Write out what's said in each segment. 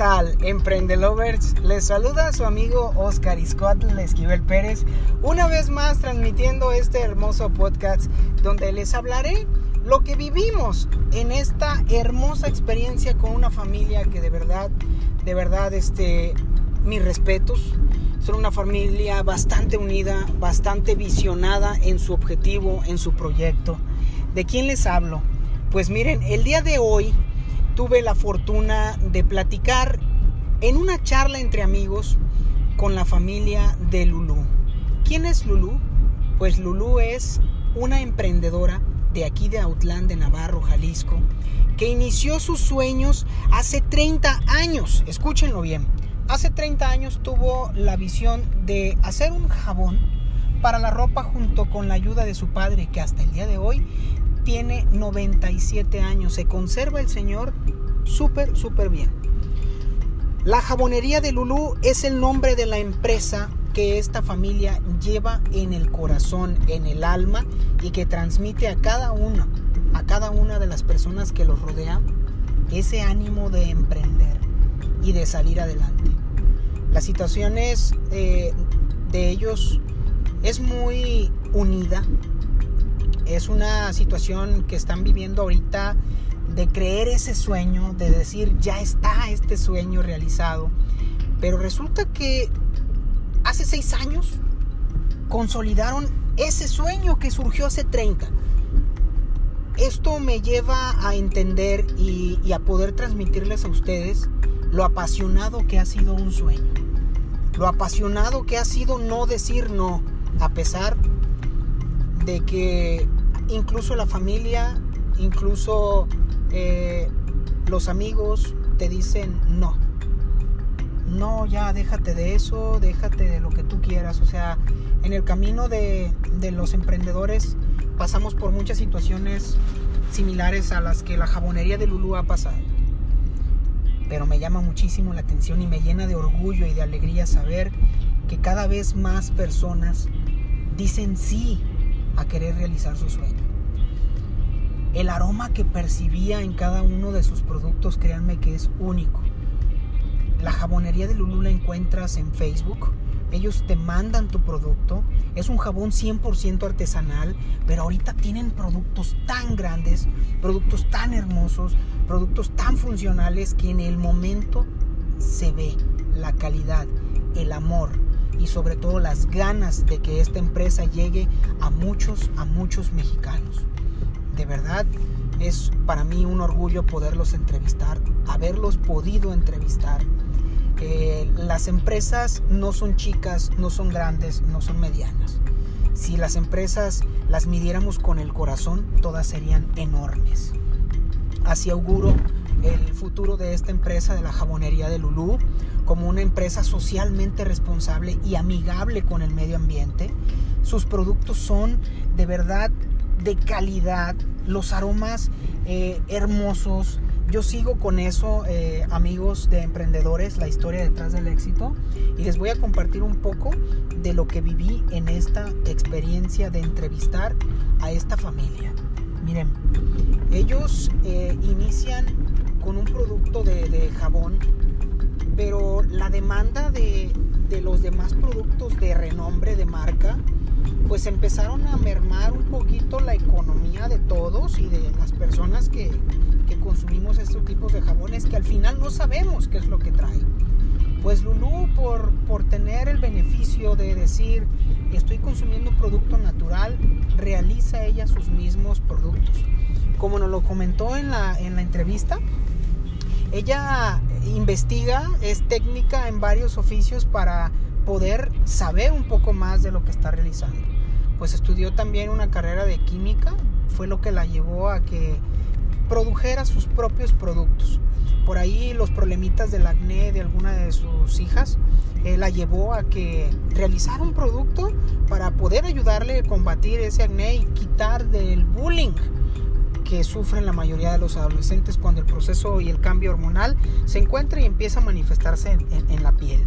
tal, Emprendelovers? Les saluda su amigo Oscar Iscoatl Esquivel Pérez, una vez más transmitiendo este hermoso podcast donde les hablaré lo que vivimos en esta hermosa experiencia con una familia que de verdad, de verdad, este, mis respetos. Son una familia bastante unida, bastante visionada en su objetivo, en su proyecto. ¿De quién les hablo? Pues miren, el día de hoy tuve la fortuna de platicar en una charla entre amigos con la familia de Lulú. ¿Quién es Lulú? Pues Lulú es una emprendedora de aquí de Autlán de Navarro, Jalisco, que inició sus sueños hace 30 años. Escúchenlo bien. Hace 30 años tuvo la visión de hacer un jabón para la ropa junto con la ayuda de su padre, que hasta el día de hoy tiene 97 años. Se conserva el señor súper, súper bien. La jabonería de Lulú es el nombre de la empresa que esta familia lleva en el corazón, en el alma y que transmite a cada uno, a cada una de las personas que los rodean, ese ánimo de emprender y de salir adelante. Las situaciones eh, de ellos es muy unida, es una situación que están viviendo ahorita de creer ese sueño, de decir, ya está este sueño realizado. Pero resulta que hace seis años consolidaron ese sueño que surgió hace 30. Esto me lleva a entender y, y, a poder transmitirles a ustedes lo apasionado que ha sido un sueño. Lo apasionado que ha sido no decir no, a pesar de que incluso la familia, incluso eh, los amigos te dicen no. No, ya déjate de eso, déjate de lo que tú quieras. O sea, en el camino de, de los emprendedores pasamos por muchas situaciones similares a las que la jabonería de Lulu ha pasado. Pero me llama muchísimo la atención y me llena de orgullo y de alegría saber que cada vez más personas dicen sí a querer realizar su sueño. El aroma que percibía en cada uno de sus productos, créanme que es único. La jabonería de Lulu la encuentras en Facebook. Ellos te mandan tu producto. Es un jabón 100% artesanal, pero ahorita tienen productos tan grandes, productos tan hermosos, productos tan funcionales que en el momento se ve la calidad, el amor y sobre todo las ganas de que esta empresa llegue a muchos, a muchos mexicanos de verdad es para mí un orgullo poderlos entrevistar, haberlos podido entrevistar. Eh, las empresas no son chicas, no son grandes, no son medianas. Si las empresas las midiéramos con el corazón, todas serían enormes. Así auguro el futuro de esta empresa de la jabonería de Lulú como una empresa socialmente responsable y amigable con el medio ambiente. Sus productos son de verdad de calidad, los aromas eh, hermosos. Yo sigo con eso, eh, amigos de emprendedores, la historia detrás del éxito. Y les voy a compartir un poco de lo que viví en esta experiencia de entrevistar a esta familia. Miren, ellos eh, inician con un producto de, de, jabón, pero la demanda de, de los demás productos de renombre, de marca, pues empezaron a mermar un poquito la economía de todos y de las personas que, que consumimos estos tipos de jabones que al final no sabemos qué es lo que trae. Pues Lulu por, por tener el beneficio de decir estoy consumiendo un producto natural, realiza ella sus mismos productos. Como nos lo comentó en la, en la entrevista, ella investiga, es técnica en varios oficios para poder saber un poco más de lo que está realizando pues estudió también una carrera de química, fue lo que la llevó a que produjera sus propios productos. Por ahí los problemitas del acné de alguna de sus hijas eh, la llevó a que realizara un producto para poder ayudarle a combatir ese acné y quitar del bullying que sufren la mayoría de los adolescentes cuando el proceso y el cambio hormonal se encuentra y empieza a manifestarse en, la piel.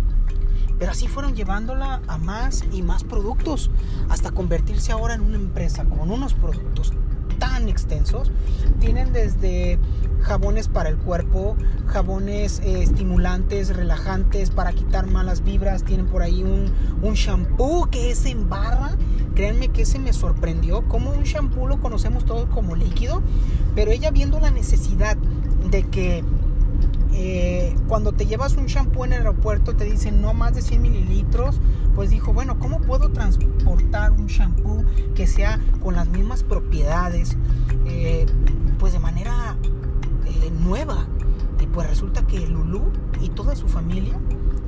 Pero así fueron llevándola a más y más productos hasta convertirse ahora en una empresa con unos productos tan extensos. Tienen desde jabones para el cuerpo, jabones eh, estimulantes, relajantes para quitar malas vibras. Tienen por ahí un, un shampoo que es en barra. Créanme que ese me sorprendió. Como un shampoo lo conocemos todos como líquido, pero ella viendo la necesidad de que eh, cuando te llevas un shampoo en el aeropuerto te dicen no más de 100 mililitros, pues dijo, bueno, ¿cómo puedo transportar un shampoo que sea con las mismas propiedades, eh, pues de manera eh, nueva? Y pues resulta que Lulu y toda su familia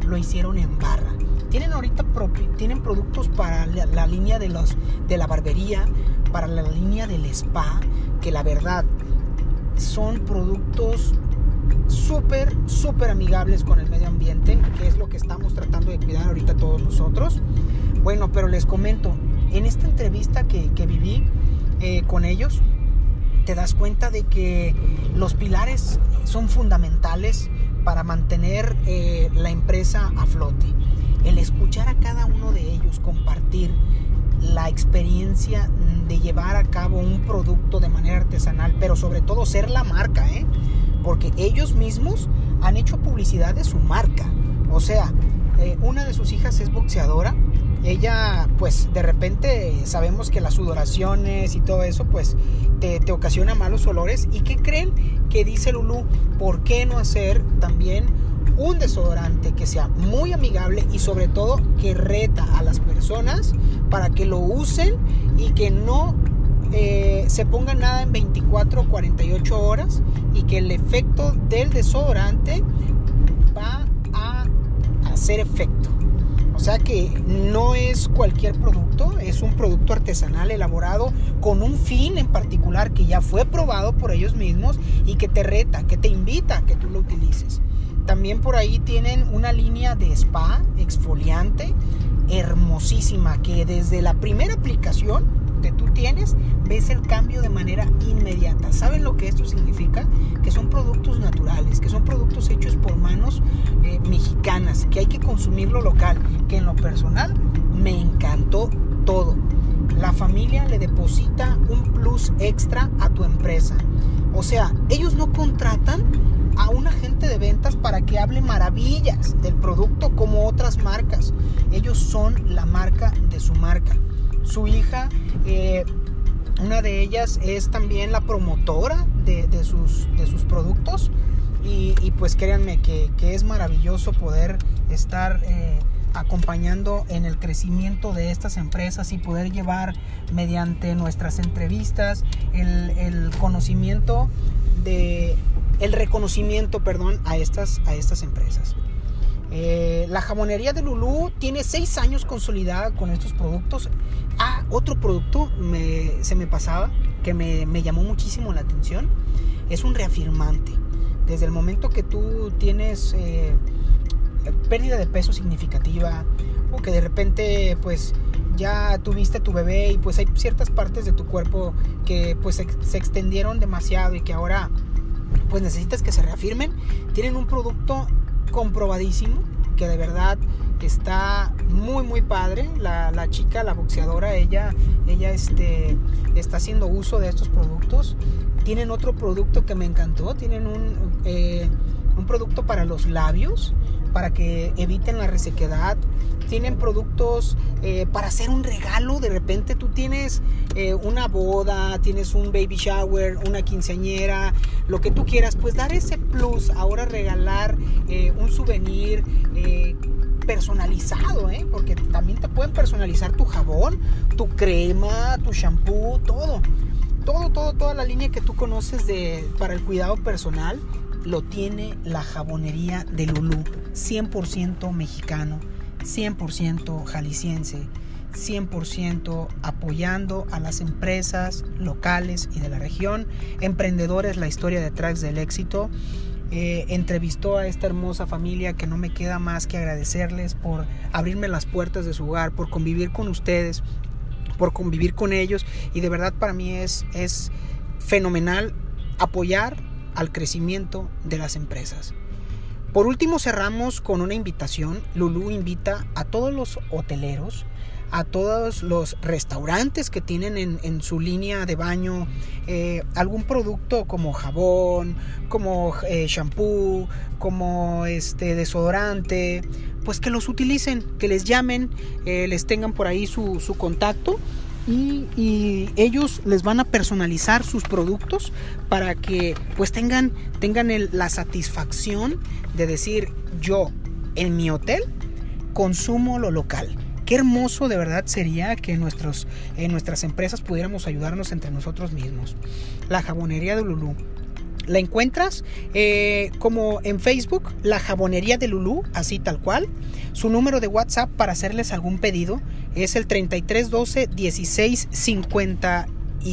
lo hicieron en barra. Tienen ahorita tienen productos para la, línea de, los, de la barbería, para la línea del spa, que la verdad son productos súper, súper amigables con el medio ambiente, que es lo que estamos tratando de cuidar ahorita todos nosotros. Bueno, pero les comento, en esta entrevista que, que viví eh, con ellos, te das cuenta de que los pilares son fundamentales para mantener eh, la empresa a flote. El escuchar a cada uno de ellos compartir la experiencia de llevar a cabo un producto de manera artesanal, pero sobre todo ser la marca, ¿eh? porque ellos mismos han hecho publicidad de su marca. O sea, eh, una de sus hijas es boxeadora. Ella, pues de repente sabemos que las sudoraciones y todo eso, pues te, ocasiona malos olores. ¿Y qué creen? Que dice Lulu, ¿por qué no hacer también un desodorante que sea muy amigable y sobre todo que reta a las personas para que lo usen y que no eh, se ponga nada en 24 o 48 horas y que el efecto del desodorante va a hacer efecto. Sea que no es cualquier producto, es un producto artesanal elaborado con un fin en particular que ya fue probado por ellos mismos y que te reta, que te invita a que tú lo utilices. También por ahí tienen una línea de spa exfoliante hermosísima que desde la primera aplicación que tú tienes ves el cambio de manera inmediata. ¿Saben lo que esto significa? Que son productos naturales, que son productos hechos por manos que hay que consumirlo local, que en lo personal me encantó todo. La familia le deposita un plus extra a tu empresa. O sea, ellos no contratan a un agente de ventas para que hable maravillas del producto como otras marcas. Ellos son la marca de su marca. Su hija eh, una de ellas es también la promotora de, sus, de sus, productos. Y, pues créanme que, es maravilloso poder estar eh, acompañando en el crecimiento de estas empresas y poder llevar mediante nuestras entrevistas el, conocimiento de el reconocimiento perdón a estas a estas empresas eh, la jamonería de Lulú tiene seis años consolidada con estos productos. Ah, otro producto se me pasaba que me, llamó muchísimo la atención. Es un reafirmante. Desde el momento que tú tienes eh, pérdida de peso significativa o que de repente pues ya tuviste tu bebé y pues hay ciertas partes de tu cuerpo que pues se extendieron demasiado y que ahora pues necesitas que se reafirmen, tienen un producto comprobadísimo que de verdad está muy muy padre. La, la, chica la boxeadora ella ella este está haciendo uso de estos productos tienen otro producto que me encantó tienen un eh, un producto para los labios para que eviten la resequedad tienen productos eh, para hacer un regalo. De repente tú tienes eh, una boda, tienes un baby shower, una quinceañera, lo que tú quieras. Pues dar ese plus, ahora regalar eh, un souvenir personalizado, porque también te pueden personalizar tu jabón, tu crema, tu shampoo, todo. Todo, todo, toda la línea que tú conoces de, para el cuidado personal lo tiene la jabonería de Lulú, 100% mexicano 100% jalisciense, 100% apoyando a las empresas locales y de la región, emprendedores, la historia detrás del éxito. Eh, entrevistó a esta hermosa familia que no me queda más que agradecerles por abrirme las puertas de su hogar, por convivir con ustedes, por convivir con ellos y de verdad para mí es, es fenomenal apoyar al crecimiento de las empresas. Por último cerramos con una invitación. Lulu invita a todos los hoteleros a todos los restaurantes que tienen en, su línea de baño eh, algún producto como jabón, como eh, shampoo, como este desodorante, pues que los utilicen, que les llamen, eh, les tengan por ahí su, su contacto y, ellos les van a personalizar sus productos para que pues tengan, tengan la satisfacción de decir yo en mi hotel consumo lo local. Qué hermoso de verdad sería que nuestros, en nuestras empresas pudiéramos ayudarnos entre nosotros mismos. La jabonería de Lulú la encuentras eh, como en Facebook, la jabonería de Lulú, así tal cual. Su número de WhatsApp para hacerles algún pedido es el 3312 16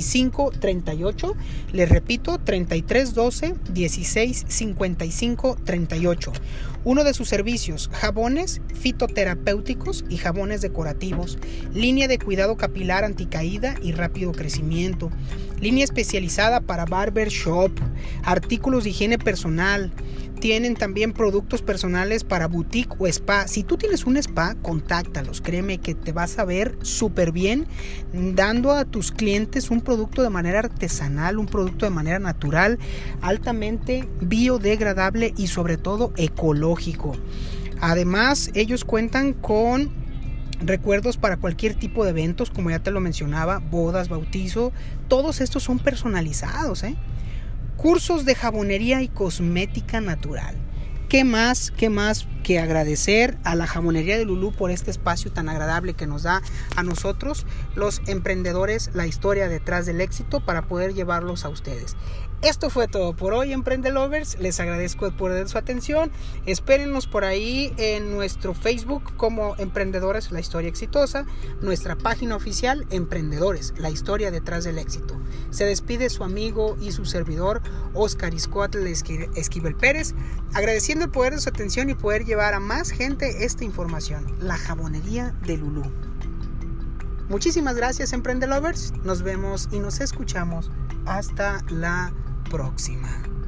55 38. Les repito, 33 12 16 55 38. Uno de sus servicios, jabones fitoterapéuticos y jabones decorativos, línea de cuidado capilar anticaída y rápido crecimiento, línea especializada para barber shop, artículos de higiene personal, tienen también productos personales para boutique o spa. Si tú tienes un spa, contáctalos. Créeme que te vas a ver súper bien dando a tus clientes un producto de manera artesanal, un producto de manera natural, altamente biodegradable y sobre todo ecológico. Además, ellos cuentan con recuerdos para cualquier tipo de eventos, como ya te lo mencionaba, bodas, bautizo, todos estos son personalizados, ¿eh? cursos de jabonería y cosmética natural. ¿Qué más, qué más que agradecer a la jabonería de Lulú por este espacio tan agradable que nos da a nosotros, los emprendedores, la historia detrás del éxito para poder llevarlos a ustedes? Esto fue todo por hoy, Emprende Lovers. Les agradezco por su atención. Espérennos por ahí en nuestro Facebook como Emprendedores, la historia exitosa. Nuestra página oficial, Emprendedores, la historia detrás del éxito. Se despide su amigo y su servidor, Oscar Iscoatl Esquivel Pérez, agradeciendo el poder de su atención y poder llevar a más gente esta información. La jabonería de Lulú. Muchísimas gracias, Emprende Lovers. Nos vemos y nos escuchamos. Hasta la próxima.